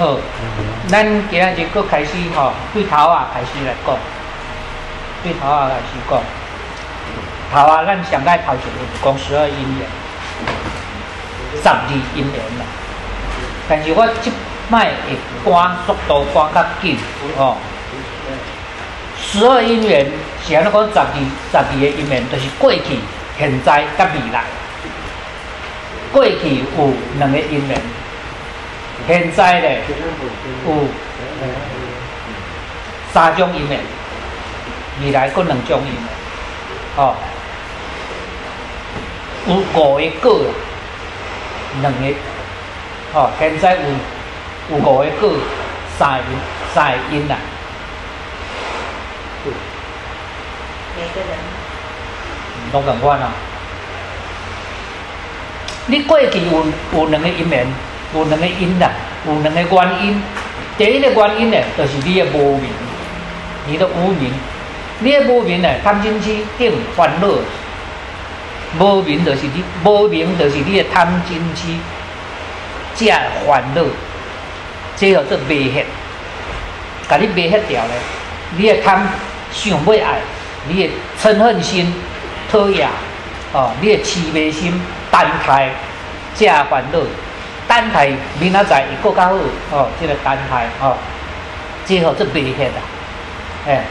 好，咱今日佫开始吼，对头啊开始来讲，对头啊开始讲。头啊，咱上该头一个讲十二因缘，十二因缘啦。但是我即摆会赶速度赶较紧吼。十二因缘是安尼讲，十二十二个因缘，就是过去、现在、甲未来。过去有两个因缘，现在咧有三种因缘，未来佫两种因缘，哦。有五个果，两个，哦，现在有有五个果，三个三个因啦。每个人拢共款啊！你过去有有两个因缘，有两个因啦，有两个原因。第一个原因呢，就是你的无明，你的无明，你的无明呢，贪嗔痴定烦恼。无明就是你，无明就是你的贪嗔痴，这烦恼，这叫做灭黑，甲你灭黑掉呢。你的贪想要爱，你的嗔恨心讨厌，哦，你的痴迷心单胎，这烦恼，单胎明仔载会更较好，哦，这个单胎，哦，这叫做灭黑啊，哎，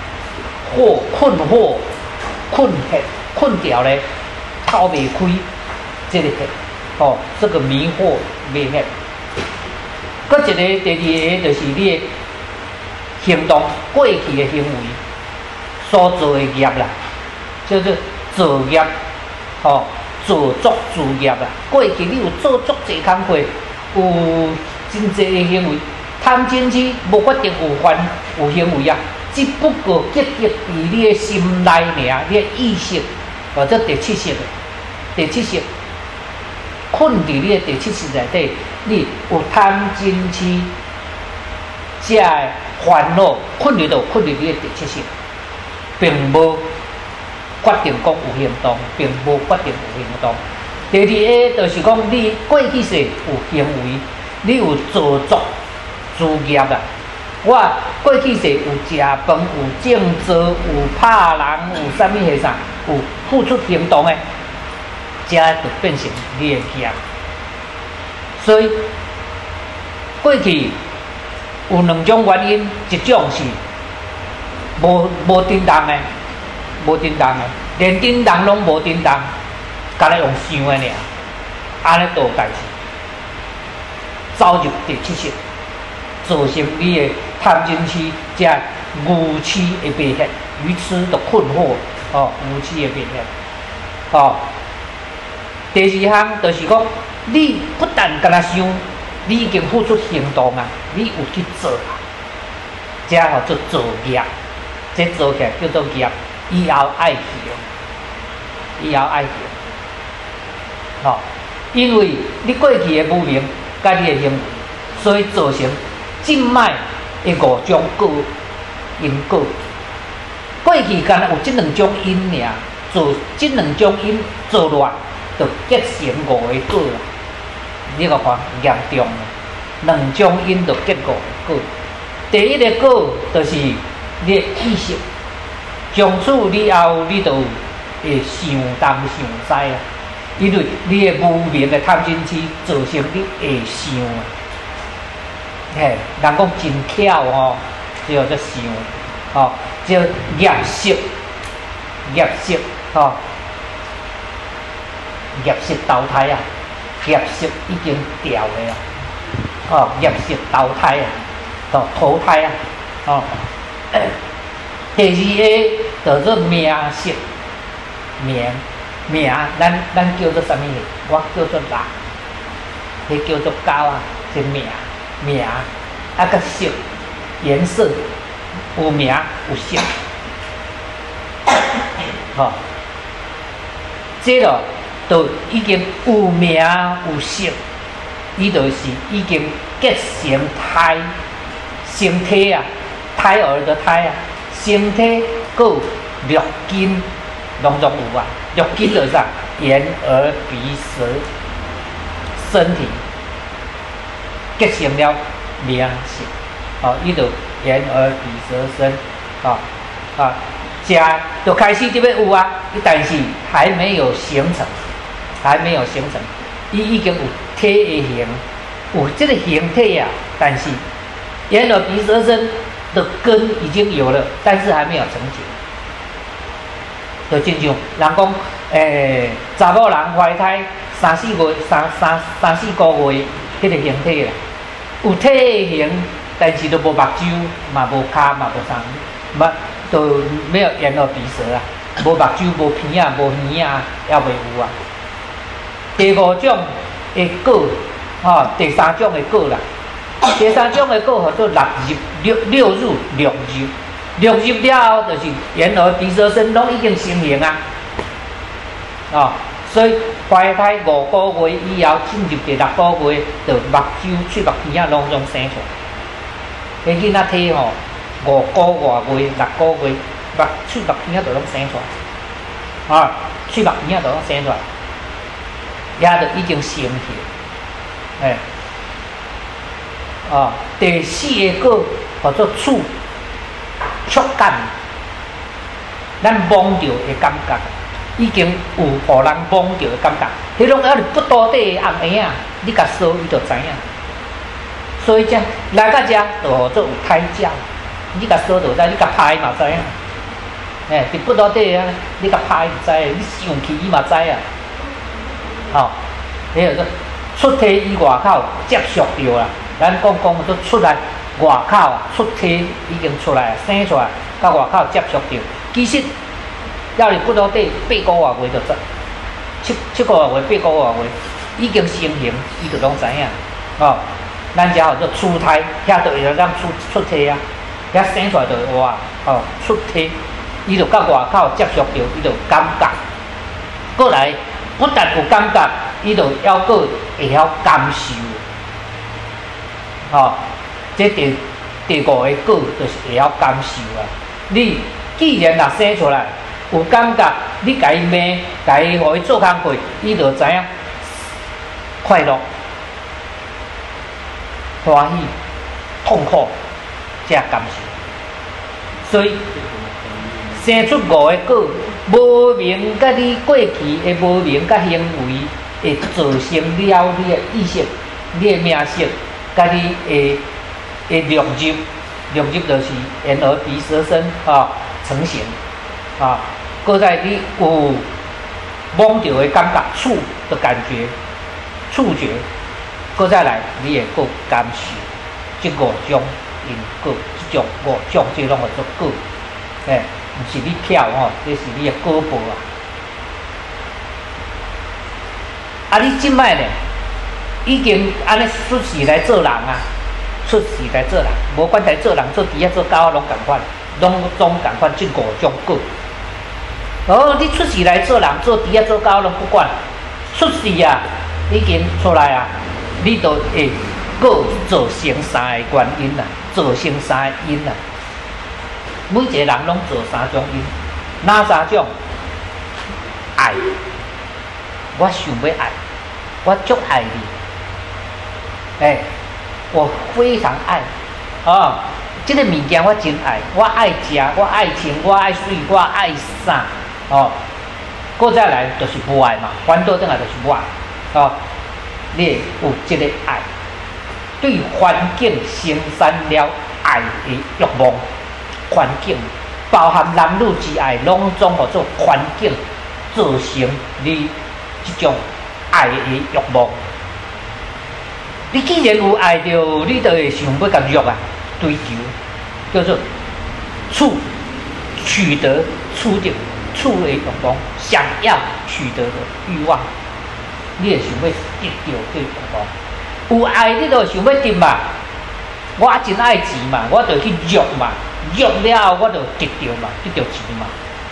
惑困惑困黑困掉咧。透未开，这个哦，这个迷惑未灭。搁一个第二个就是你的行动过去的行为所做的业啦，叫做作业，哦，做足作业啦。过去你有做足济工课，有真济的行为，贪嗔痴无决定有犯有行为啊，只不过结集伫你诶心内尔，你诶意识或者第七识。第七识困伫你诶第七识内底，你有贪嗔痴，这烦恼困伫到困伫你诶第七识，并无决定讲有行动，并无决定有行动。第二个就是讲，你过去世有行为，你有做作作业啊。我过去世有食饭，有种植，有拍人，有啥物迄啥，有付出行动的。这就变成你的业，所以过去有两种原因，一种是无无叮当的，无叮当的，连叮当拢无叮当，干来用想的尔，安尼做代志，走入第七识，造成你的贪嗔痴，这愚痴的变现，愚痴的困惑，哦，愚痴的变现，哦。第二项就是讲，你不但跟他想，你已经付出行动啊，你有去做啊，这叫做做业，这做起来叫做业，以后爱去，以后爱去哦，因为你过去的无明，甲你的行为，所以造成静脉的五种果因果。过去干有这两种因尔，做这两种因做乱。就结成五个果啦，你个看严重啊！两种因就结五个果。第一个果就是你的意识，从此以后你就会想东想西啊，因为你的无明的贪嗔痴造成你会想啊。嘿，人讲真巧哦，叫做想，哦，叫业识，业识，哦。业色投胎啊，业色已经掉的啊，哦，业色投胎啊，哦，投胎啊，哦。第二个叫做名色，名名，咱咱叫做什么？我叫做人，迄叫做狗啊，是名名，啊个色颜色有名有色，好，这个。都已经有名有色，伊就是已经结成胎，身体啊，胎儿的胎啊，身体够六根拢总有啊，六根就是啥？眼、耳、鼻、舌、身体结成了良性，哦，伊就眼耳鼻舌身，啊啊，加就开始这边有啊，但是还没有形成，还没有形成，伊已经有体的形，有这个形体啊，但是眼耳鼻舌身的根已经有了，但是还没有成型。就亲像人讲，诶，查某人怀胎三四月、三三三四个月，迄个形体啦，有体型，但是都无目睭，嘛无骹，嘛无啥，嘛都没有眼耳鼻舌啊，无目睭，无鼻啊，无耳啊，也未有啊。第五种的果，吼，第三种的果啦，第三种的果叫做六入六六入六入。六入了后，就是眼耳鼻舌身拢已经成形啊，哦，所以怀胎五个月以后进入第六个月，就目睭、喙、目、鼻啊，拢总生出。来。迄囡仔体吼，五个外月、六个月，目、喙、目、鼻啊，都拢生出。来。啊，喙、目、鼻啊，都拢生出，来，也就已经成形。哎，啊，第四个叫做触。触感，咱摸到的感觉，已经有互人摸到的感觉。迄种啊，不多的暗暝啊，你甲烧伊就知影。所以讲来到遮就做有胎教，你甲烧就知，你甲拍嘛知影。哎，伫不多的啊，你甲拍就知，你上去伊嘛知啊。好，迄个出体以外口接触着啦，咱讲讲都出来。外口啊，出体已经出来，生出来，甲外口接触着。其实，要是不到底八个月月就，七七个月月八个月月已经成型，伊就拢知影。哦，咱遮叫做出胎，遐就会咱出出体啊，遐生出来就哇，哦，出体，伊就甲外口接触着，伊就感觉。过来，不但有感觉，伊就要个会晓感受。哦。这第第五个果就是会晓感受啊！你既然若生出来有感觉，你甲伊骂，甲伊互伊做工课，伊就知影快乐、欢喜、痛苦，才感受。所以生出五个果，无明甲你过去的无明甲行为，会造成了你的意识、你的名色，甲你的。诶，六入六入就是眼耳鼻舌身啊成型啊，搁在你有摸到的感觉触的感觉触觉，搁再来你也够感受这五种因果，这种五种这拢叫做果，诶，毋是你跳吼，这是你的果报啊。啊，你即摆呢，已经安尼出世来做人啊。出世来做人，无管在做人做猪啊做狗啊，拢共款，拢总共款即五种果。哦，你出世来做人做猪啊做狗拢不管，出世啊已经出来啊，你都会果造成三个原因啦，造成三个因啦。每一个人拢做三种因，哪三种？爱，我想要爱，我足爱你，哎。我非常爱，啊，这个物件我真爱，我爱食，我爱穿，我爱水，我爱衫，哦，过再来就是不爱嘛，反倒等来就是不爱，哦，你有这个爱，对环境生产了爱的欲望，环境包含男女之爱，拢总叫做环境造成你这种爱的欲望。你既然有爱着，你就会想要甲欲啊追求，叫做处取得处的处的欲望，想要取得的欲望，你会想要得到这欲望。有爱你就想要得嘛，我真爱钱嘛，我就去欲嘛，欲了我就得到嘛，得到钱嘛。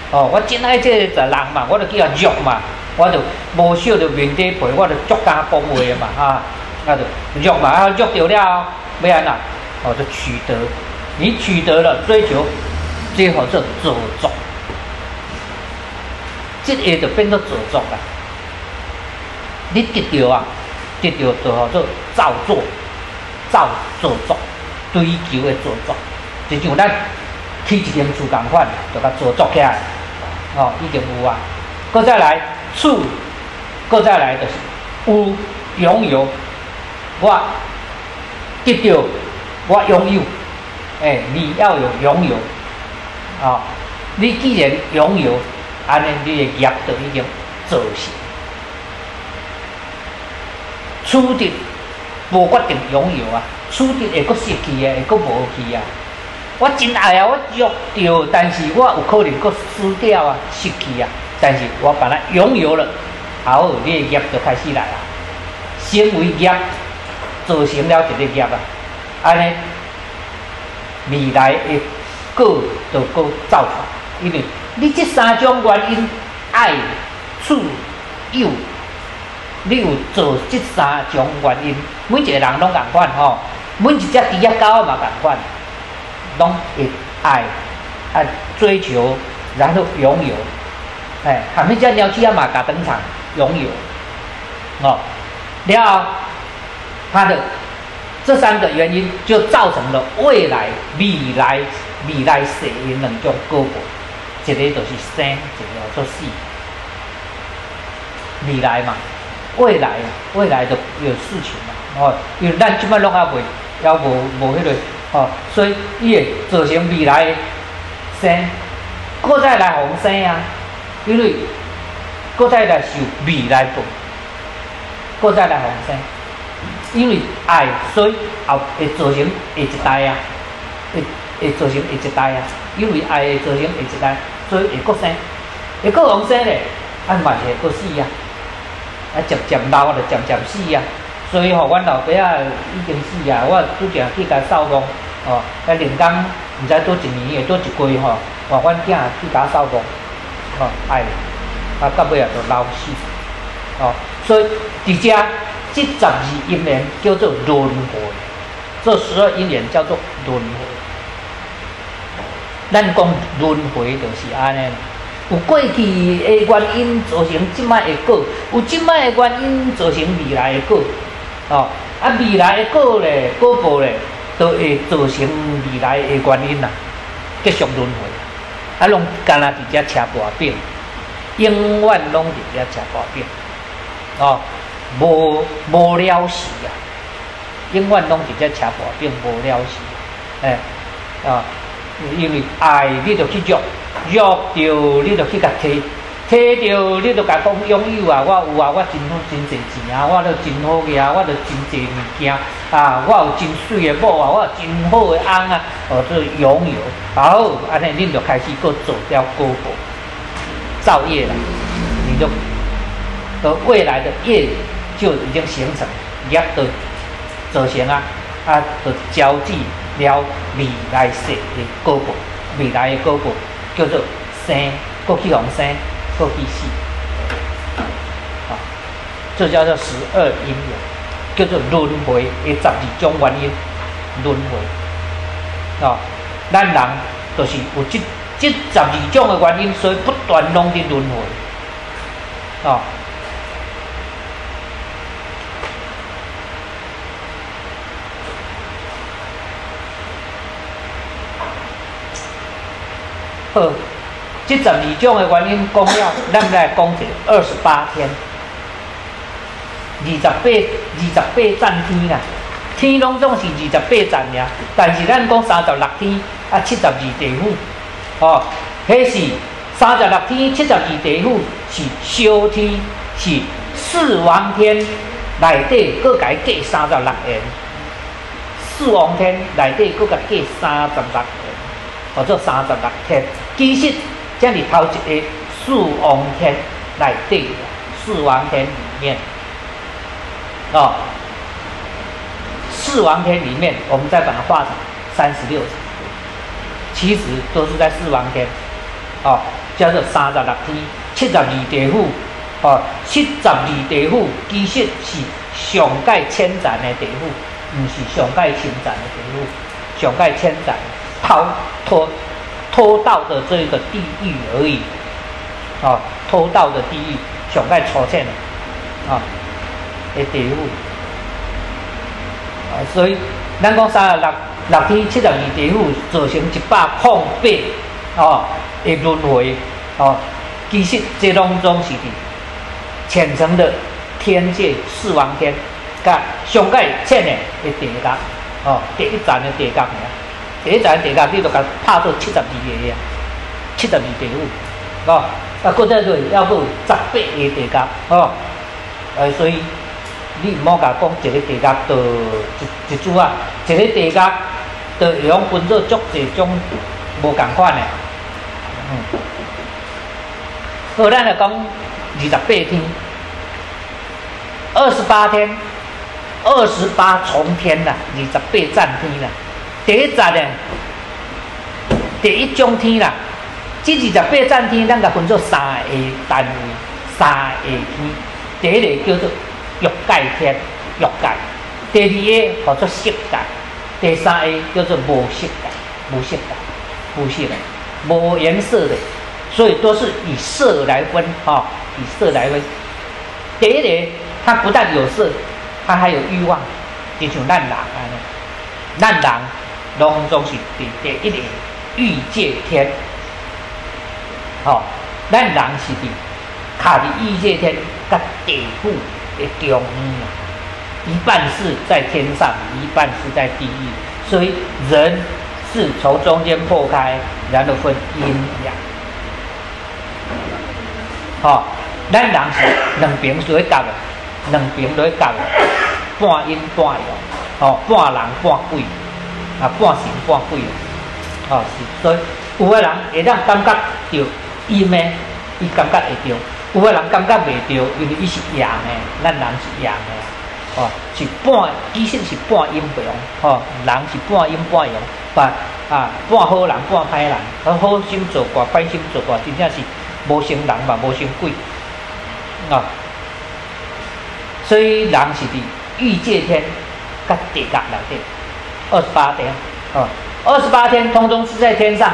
哦，我真爱这个人嘛，我就叫欲嘛，我就无少着面底陪，我就足家讲话嘛，哈。那就欲嘛，啊，欲到了，要安那？哦，就取得，你取得了，追求，最后就做作，这个就变做做作啦。你得到啊，得到就好做造作，造造作，追求的做作，就像咱起一间厝共款，就甲做作起来，哦，已经有啊。搁再来厝，搁再来就是有拥有，我得到我拥有，哎，你要有拥有，啊，你既然拥有，安尼你的业就已经造成。处的无决定拥有啊，处的会阁失去啊，会阁无去啊。我真爱啊，我约着，但是我有可能阁输掉啊，失去啊。但是我把它拥有了，好，你的业就开始来啊。先为业造成了一个业啊，安尼未来的果就阁造出，因为你这三种原因，爱、处、有。你有做这三种原因，每一个人拢共款吼，每一只猪仔狗嘛共款，拢会爱爱追求，然后拥有，哎，含迄只鸟鼠仔嘛甲登场拥有，哦，了后，它的这三个原因就造成了未来未来未来世的两种结果，一个就是生，一个就是死，未来嘛。未来，未来的有事情嘛？哦，因为咱即摆拢还未，还无无迄个哦，所以伊会造成未来的生，搁再来红生啊，因为搁再来受未来报，搁再来红生，因为爱，所以后会造成下一代啊，会会造成下一代啊，因为爱会造成下一代，所以会搁生，会搁红生咧，啊嘛是会搁死啊。啊，渐渐老就渐渐死啊！所以吼，阮老爸啊已经死啊，我拄则去甲扫墓，哦，啊，连工毋知多一年诶，多一季吼，换阮囝去甲扫墓，哦，爱，啊，到尾啊就老死，哦，所以伫遮即十二因缘叫做轮回，这十二因缘叫做轮回。咱讲轮回就是安尼。有过去的原因造成即摆的果，有即摆的原因造成未来的果，哦，啊未来的果咧，果报咧，都会造成未来的原因啦，继续轮回，啊，拢干那伫遮车跋饼，永远拢伫遮车跋饼，哦，无无了时啊，永远拢伫遮车跋饼无了时，哎，啊，因为爱你就去做。约着你就去甲摕，摕着你就甲讲拥有啊！我有啊！我真好真侪钱啊！我都真好个啊！我都真侪物件啊！我有真水的某啊！我有真好的翁啊！哦，做拥有，好，安尼恁就开始搁做掉果报，造业了，你就和未来的业就已经形成，业的造成啊啊，就交织了未来世的果报，未来的果报。叫做生，过去往生，过去死，啊，这叫做十二因缘，叫做轮回的十二种原因，轮回，啊，咱人就是有这这十二种的原因，所以不断拢伫轮回，啊。好，这十二种的原因讲了，咱来讲者二十八天，二十八二十八站天啦，天拢总是二十八站呀。但是咱讲三十六天啊，七十二地府，哦，迄是三十六天、七十二地府是小天，是四王天内底各改加三十六元，四王天内底各改加三十六。或者三十六。天，其实这里头一个四王天来对四王天里面，哦，四王天里面，我们再把它画成三十六层，其实都是在四王天，哦，叫做三十六。天，七十二地府，哦，七十二地府其实是上界千层的地府，不是上界千层的地府，上界千层。偷偷偷盗的这个地狱而已，啊，偷盗的地狱，上盖出现了，啊，的地狱，啊，所以咱讲三十六六天七十二地府造成一百空八哦的轮回。哦，其实这当中是伫浅层的天界四王天，甲上界浅的的地界哦，第一站的地界尔，第一站地界你著甲拍到七十二个啊，七十二地府哦，啊，搁再对，要有十八个地界哦，呃，所以。你毋好甲讲一个地价就一一组啊，一个地价就会用分做足侪种无共款的。嗯，好，咱来讲二十八天，二十八天，二十八重天啦，二十八战天啦。第一集呢，第一种天啦，这二十八战天，咱甲分做三个单位，三个天。第一个叫做。欲界天，欲界；第二个叫做色界；第三个叫做无色界，无色界，无色的，无颜色的，所以都是以色来分，哈，以色来分。第一个，它不但有色，它还有欲望，就像咱人安尼，咱人拢总是第第一个欲界天，好，咱人是伫卡伫欲界天甲地府。的中央，一半是在天上，一半是在地狱，所以人是从中间破开，然后分阴阳。好，咱人是两边都会夹的，两边都会夹的，半阴半阳，哦，半人半鬼，啊，半神半鬼，哦，是，所以有个人会当感觉到阴的，伊感觉会到。有个人感觉袂着，因为伊是阳的，咱人是阳的，哦，是半，其实是半阴阳，哦，人是半阴半阳，把啊半好人半歹人，好好心做怪，歹心做怪，真正是无成人嘛，无成鬼，啊，所以人是伫欲界天甲地界内底，二十八天，哦，二十八天通通是在天上，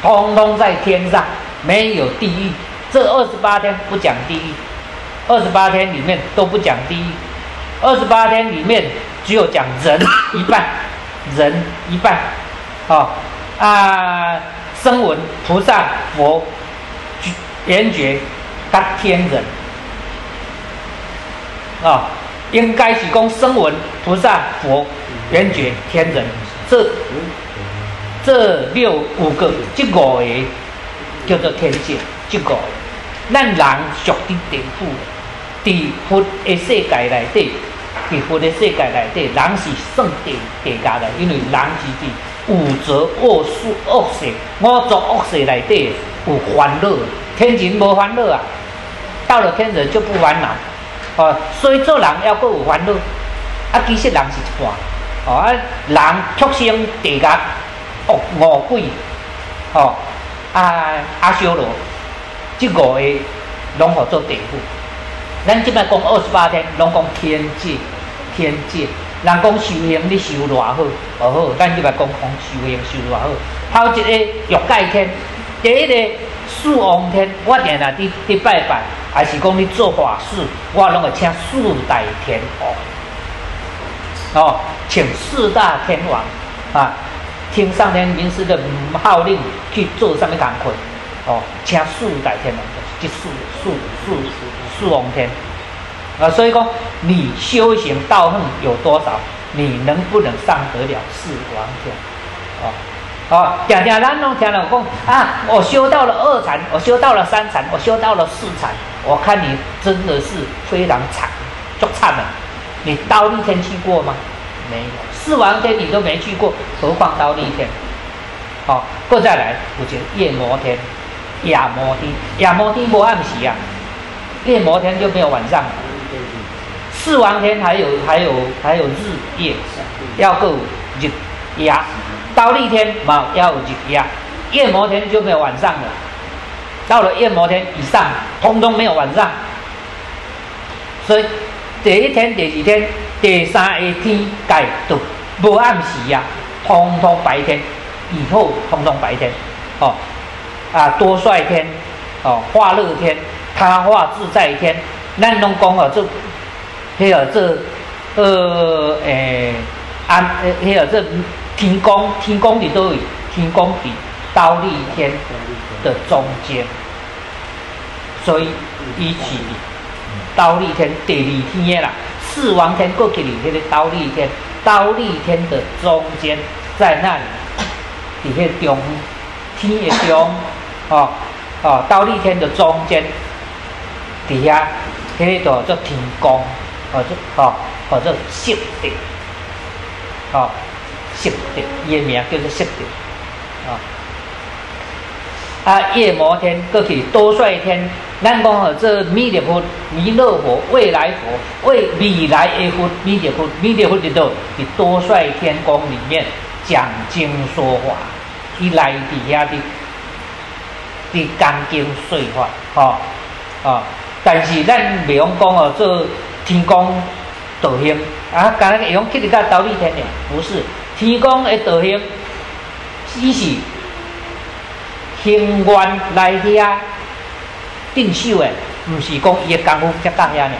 通通在天上，没有地狱。这二十八天不讲地狱，二十八天里面都不讲地狱，二十八天里面只有讲人一半，人一半，好啊，声闻、菩萨、佛、圆觉、跟天人，啊，应该是讲声闻、菩萨、佛、圆觉、天人，这这六五个，这五个叫做天界。这个，咱人属伫地府，伫佛的世界内底，伫佛的世界内底，人是算地地界的，因为人是伫五浊恶世恶世五浊恶世内底有烦恼，天人无烦恼啊，到了天人就不烦恼，哦，所以做人要够有烦恼，啊，其实人是一半，哦，啊，人畜生地界恶恶鬼，哦，啊，阿修罗。即五个拢好做地府，咱即摆讲二十八天，拢讲天界，天界。人讲修行，你修偌好，哦好，咱即摆讲讲修行修偌好。头一个欲界天，第一个四王天，我定定伫伫拜拜，还是讲你做法事，我拢会请四大天王，哦，请四大天王啊，听上天明师的号令去做上面工课。哦，请四大天王，即四四四四王天啊，所以讲你修行道行有多少，你能不能上得了四王天？哦，哦，讲讲咱拢听了讲啊，我修到了二禅，我修到了三禅，我修到了四禅，我看你真的是非常惨，足惨了。你刀立天去过吗？没有，四王天你都没去过，何况刀立天？好，过再来，我觉得夜摩天。夜摩天，夜摩天无暗时啊，夜摩天就没有晚上。四王天还有还有还有日夜，要够日夜。刀立天嘛要有日夜，夜摩天就没有晚上了。到了夜摩天以上，通通没有晚上。所以第一天、第二天、第三个天界都无暗时呀，通通白天，以后通通白天，哦。啊，多帅天，哦，化乐天，他化自在天，咱拢讲哦，这，迄个这，呃，诶，安呃，迄个这天宫，天宫伫倒位？天宫伫刀立天的中间，所以一起刀立天第二天啦。四王天过去里迄个刀立天，刀立天的中间在那里，底下中天的中，哦哦，刀立天的中间底下，迄个叫天宫，哦这哦哦这色地，哦色地，伊名叫做色地，啊啊夜摩天过去多帅天。咱讲哦，这弥勒佛、弥勒佛、未来佛、未未来的佛、弥勒佛、弥勒佛里头，伫多帅天宫里面讲经说法，伊来底下的的讲经说法，吼哦。但是咱袂用讲哦，这天宫道行啊，刚才用去哩个道理天呢？不是天宫的道行，伊是行愿来遐。定修诶，毋是讲伊诶功夫才到遐尔，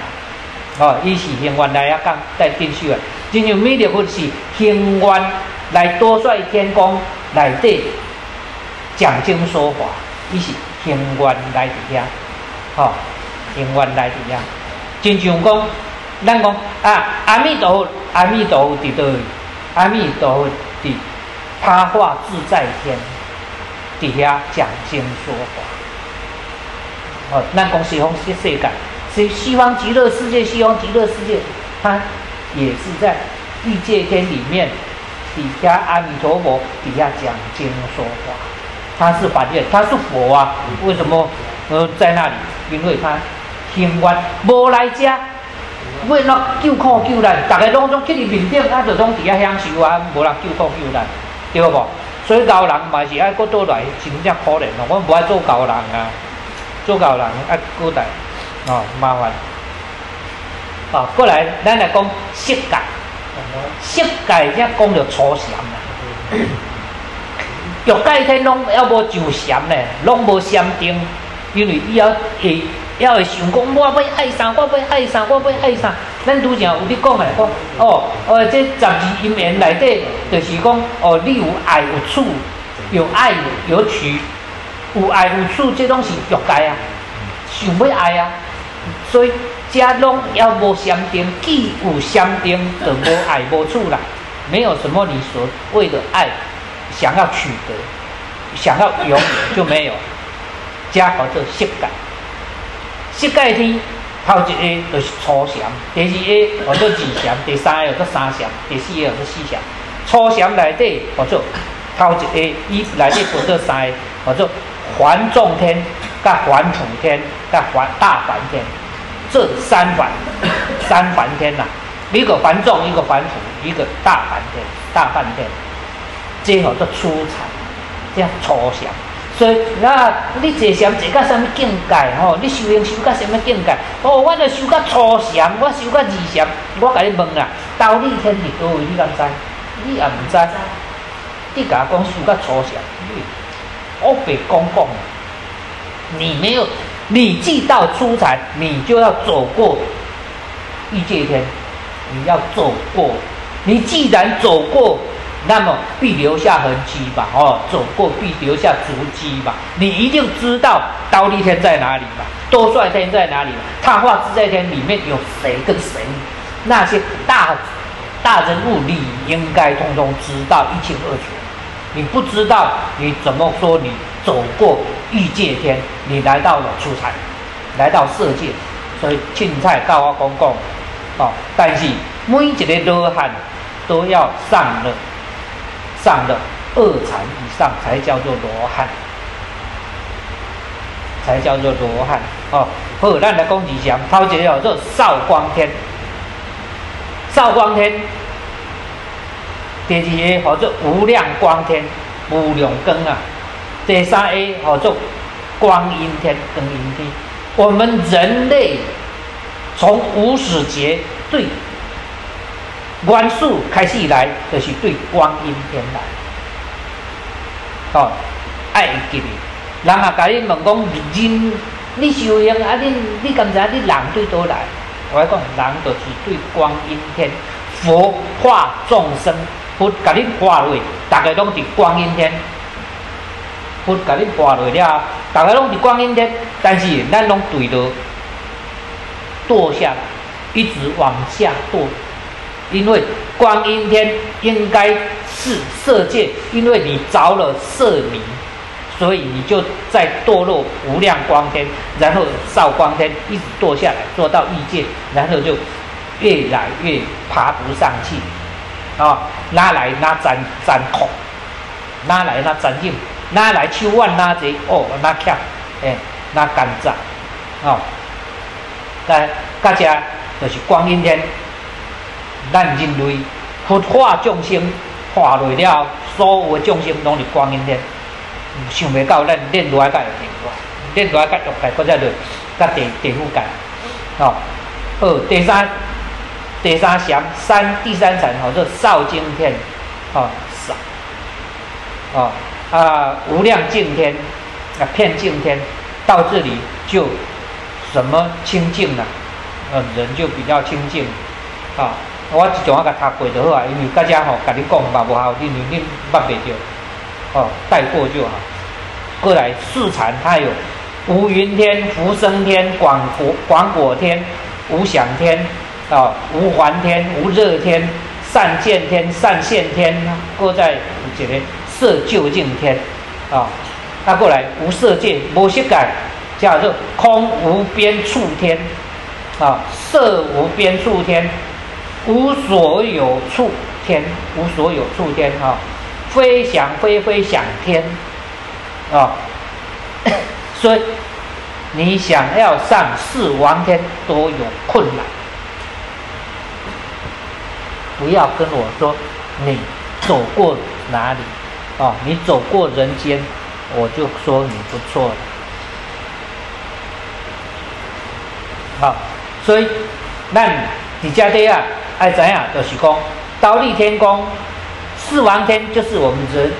哦，伊是行愿来遐讲在定修诶。真像弥勒佛是行愿来多帅天宫内底讲经说法，伊是行愿来伫遐，吼，行愿来伫遐。真像讲，咱讲啊，阿弥陀佛，阿弥陀佛伫倒位？阿弥陀佛伫他化自在天伫遐讲经说法。哦，那讲西方世世界，西西方极乐世界，西方极乐世界，它也是在欲界天里面底下阿弥陀佛底下讲经说法，他是法界，他是佛啊，为什么呃在那里？因为他行愿无来家，为了救苦救难，大家拢总去你面顶，啊，就拢底下享受啊，无人救苦救难，对不？所以高人嘛是爱过倒来，真正可怜咯，我唔爱做高人啊。做高人啊，古代哦麻烦哦。过来，咱来讲色界，色界才讲着初禅啦。欲界天拢要无上禅咧，拢无禅定，因为伊要会要会想讲，我要爱啥，我要爱啥，我要爱啥。咱拄则有咧讲诶，讲哦哦，这十二因缘内底，就是讲哦，你有爱有处，有爱有取。有爱有处，这拢是欲界啊，想要爱啊，所以家拢要无相定，既有相定，就无爱无处啦，没有什么你所谓的爱，想要取得，想要拥有就没有。家叫做色界，色界天头一个就是初禅，第二个叫做二禅，第三个叫做三禅，第四个叫做四禅。初禅内底叫做头一个，伊内底分做三个，叫做。环众天、甲环土天、甲环大梵天，这三梵三梵天呐，一个环众，一个环土，一个大梵天、大梵天，最后做初禅，这样初禅。所以那你坐禅坐到什么境界吼？你修行修到什么境界？哦，我著修到初禅，我修到二禅。我甲你问啊，道理天伫倒位？你敢知？你也毋知。你甲我讲修到初禅。我北公公，你没有，你既到初禅，你就要走过欲界天，你要走过，你既然走过，那么必留下痕迹吧？哦，走过必留下足迹吧？你一定知道刀立天在哪里吧？多帅天在哪里？他化自在天里面有谁跟谁？那些大大人物，你应该通通知道一清二楚。你不知道你怎么说？你走过欲界天，你来到了出彩，来到色界，所以青菜告我公公哦。但是每一个罗汉都要上了上的二禅以上，才叫做罗汉，才叫做罗汉哦。好，咱来讲一下，头一个叫做少光天，少光天。第二个叫做无量光天，无量光啊。第三个叫做光阴天，光阴天。我们人类从无始劫对元素开始来，就是对光阴天来。哦，爱记哩。人啊，甲你问讲，人你修行啊，你你敢知你人对倒来？我讲人就是对光阴天。佛化众生，佛甲你化落，大家拢伫光阴天。佛甲你化落了，大家拢伫光阴天，但是咱拢对着堕下，一直往下堕。因为光阴天应该是色界，因为你着了色迷。所以你就在堕落无量光天，然后少光天一直堕下来，堕到异界，然后就越来越爬不上去，啊，拉来拉粘粘苦，哪来拉粘硬，拉来手腕哪济哦，拉强，哎，拉干燥，哦，在大家就是光阴天，咱人类佛化众生化落了，所有的众生拢是观音天。想袂到咱练多一界有变化，练多一界欲界，搁再落甲地地府界，哦，好，第三第三祥三第三层吼，做少经天，哦少，哦啊无量净天啊片净天，到这里就什么清净了，呃人就比较清净，啊我一种啊甲读过就好啊，因为大家吼甲你讲嘛无效，因为你捌袂着。哦，带过就好。过来四禅，它有无云天、福生天、广果广果天、无想天啊、无还天、无热天、善见天、善现天，过在这个色究竟天啊。它过来无色界、无色界，叫做空无边处天啊，色无边处天，无所有处天，无所有处天啊。飞翔飞飞翔天，啊，所以你想要上四王天都有困难。不要跟我说你走过哪里，啊，你走过人间，我就说你不错了。好，所以那你家底啊，爱怎样？就是讲，刀立天宫。四王天就是我们人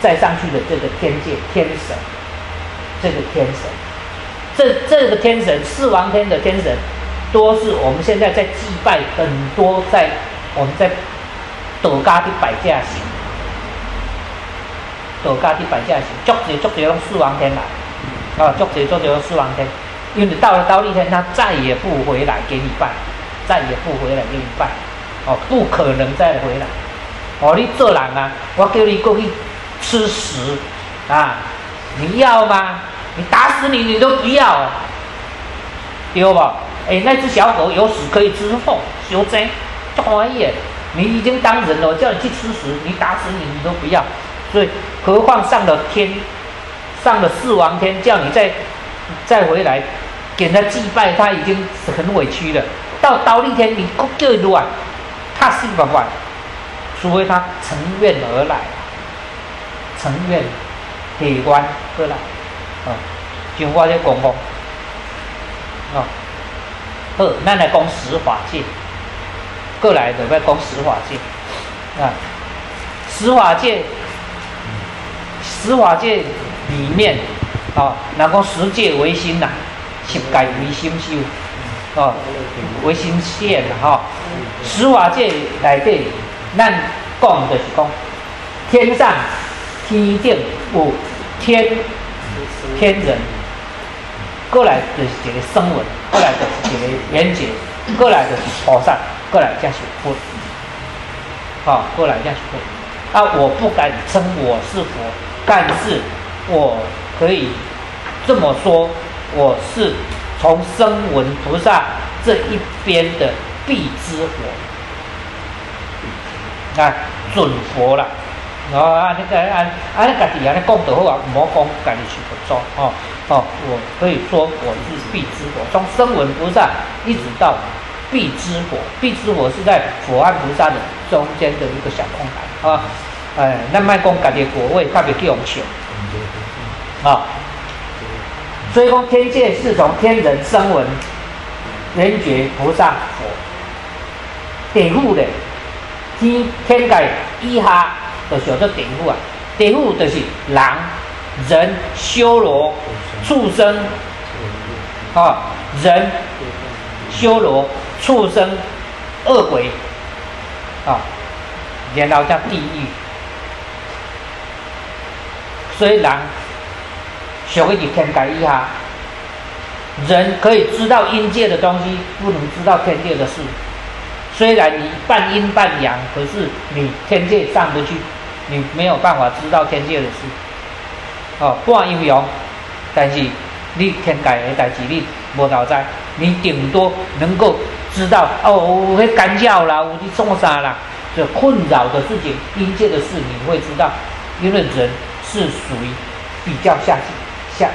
再上去的这个天界天神，这个天神，这这个天神四王天的天神，多是我们现在在祭拜很多在我们在斗家的摆架行，斗家的摆架行，足者足者用四王天来，啊，足者足者用四王天，因为你到了刀立天，他再也不回来给你拜，再也不回来给你拜，哦，不可能再回来。哦，你做人啊，我叫你过去吃屎啊！你要吗？你打死你，你都不要，对吧？哎，那只小狗有屎可以吃，吼，小真，这玩意，你已经当人了，叫你去吃屎，你打死你，你都不要。所以，何况上了天，上了四王天，叫你再再回来给他祭拜，他已经很委屈了。到刀立天，你叫乱，他信不管。除非他乘愿而来，乘愿体观过来，啊，就我这讲讲，啊，好，咱来讲十法界，过来就要讲十法界，啊，十法界，十法界里面，啊，那讲十界唯心呐，十界唯心修，哦，唯心现呐，哈，十法界内底。咱讲就是讲，天上天顶有天天人，过来就是一个声闻，过来就是一个缘觉，过来就是菩萨，过来才是佛。好，过来才是佛。啊，我不敢称我是佛，但是我可以这么说，我是从声闻菩萨这一边的必知佛。啊，准佛了！哦，啊，那个啊，啊，你家己啊，你讲得好啊，唔好讲家己是佛祖哦哦。我可以说我是必知佛，从声闻菩萨一直到必知佛，必知佛是在佛和菩萨的中间的一个小空白啊。哎，那卖讲家己果位特别叫我们求啊。所以讲天界是从天人声闻缘觉菩萨佛顶入的。天天界以下就叫做地府啊，地府就是人、人、修罗、畜生，啊，人、修罗、畜生、恶鬼，啊，然后叫地狱。虽然学会你天改一下，人可以知道阴界的东西，不能知道天界的事。虽然你半阴半阳，可是你天界上不去，你没有办法知道天界的事。哦，半阴阳，但是你天界的代志你无头知，你顶多能够知道哦，我会干叫啦，我去做啥啦，这困扰的事情，阴界的事你会知道，因为人是属于比较下下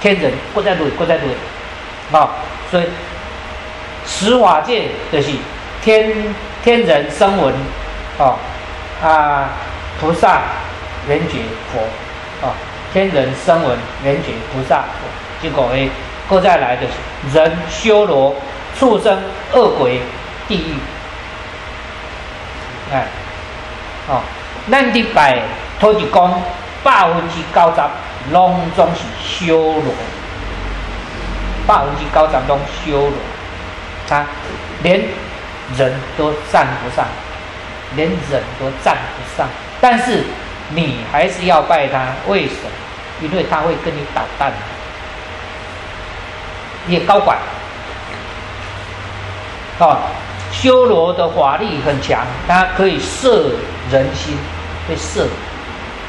天人，过在累，过在累，啊，所以十法界就是天天人声闻，哦啊菩萨缘觉佛，哦天人声闻缘觉菩萨佛，结果诶，过再来的人修罗畜生恶鬼地狱，哎，哦，咱的拜托就讲。百分之九十拢总是修罗，百分之九十拢修罗，他连人都站不上，连人都站不上。但是你还是要拜他，为什么？因为他会跟你捣蛋，也高管。哦，修罗的法力很强，他可以摄人心，会摄，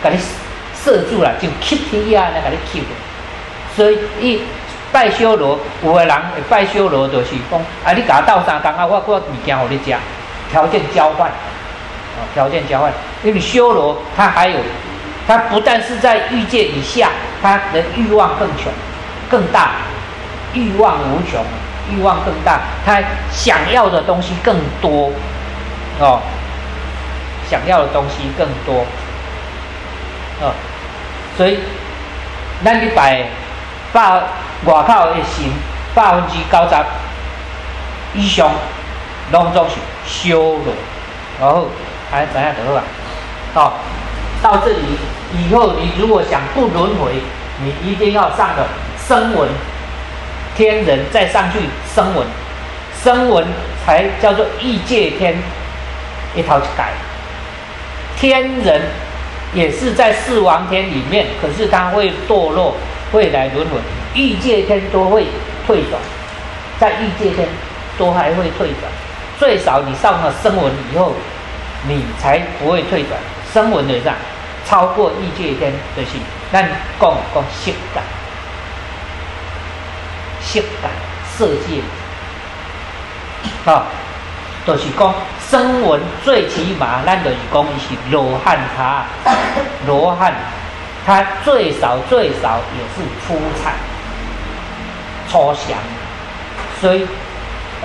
给你。射住了就 keep 天啊，那给你 keep 所以一拜修罗，有个人会拜修罗就是讲，啊，你甲我斗三工啊，我我物件互你食，条件交换，啊，条件交换。因为修罗他还有，他不但是在欲界以下，他的欲望更穷、更大，欲望无穷，欲望更大，他想要的东西更多，哦，想要的东西更多，哦。所以，咱去拜百外口的神，百分之九十以上，拢总是修罗。然后还怎样得啊？哦，到这里以后，你如果想不轮回，你一定要上的声闻天人，再上去声闻，声闻才叫做异界天一套去改天人。也是在四王天里面，可是他会堕落，会来轮回，异界天都会退转，在异界天都还会退转，最少你上了声闻以后，你才不会退转。声闻的上超过异界天的是，那讲讲色感，色感色界，啊，都是讲。声闻最起码，咱就是讲伊是罗汉他，罗汉他最少最少也是初禅、初降，所以，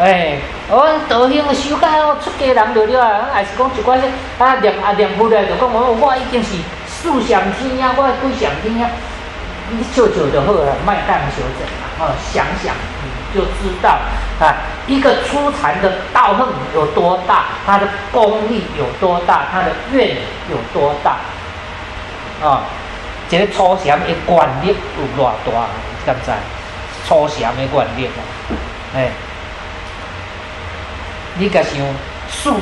哎，我道行修改哦，出家人就了啊，还是讲一寡些啊念啊念佛的，就讲我我已经是四上天啊，我几上天啊，你笑笑就好了，卖干修正啊，哦，想想。就知道啊，一个初禅的道行有多大，他的功力有多大，他的愿有多大啊！这个初禅的观力有偌大，敢知？初禅的观力啊，哎，你个想，数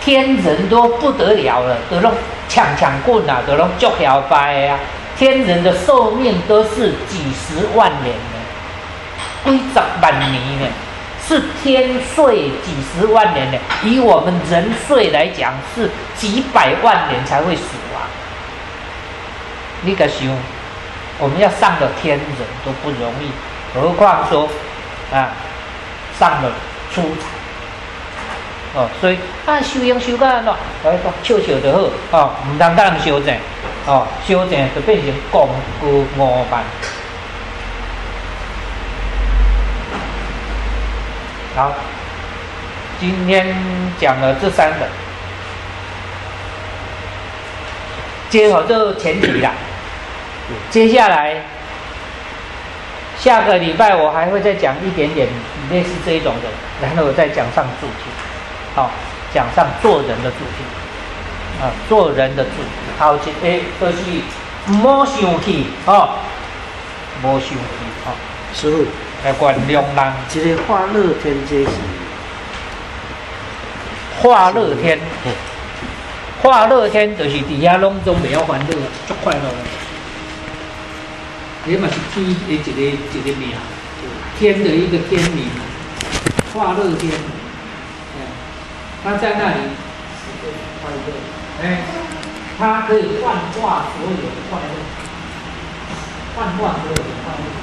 天人都不得了了，都拢抢抢棍啊，都拢足摇摆啊！天人的寿命都是几十万年。几十万年呢，是天岁几十万年呢？以我们人岁来讲，是几百万年才会死亡。你可想，我们要上了天人都不容易，何况说啊，上了初禅哦，所以啊，修行修到安怎？我讲笑笑就好哦，唔当当修正哦，修正就变成功夫五万。好，今天讲了这三个，接好这前提啦。接下来下个礼拜我还会再讲一点点类似这一种的，然后我再讲上主题，好，讲上做人的主题，啊，做人的主题。好，这诶都是莫生气哦，莫生气哦，师傅。来原谅人，这个化乐天这是化乐天，化乐天就是底下拢总袂晓烦恼，足快乐的。也嘛是天的一个一个名，天的一个天名，化乐天。哎，他在那里快乐，哎，他可以幻化所有的快乐，幻化所有的快乐。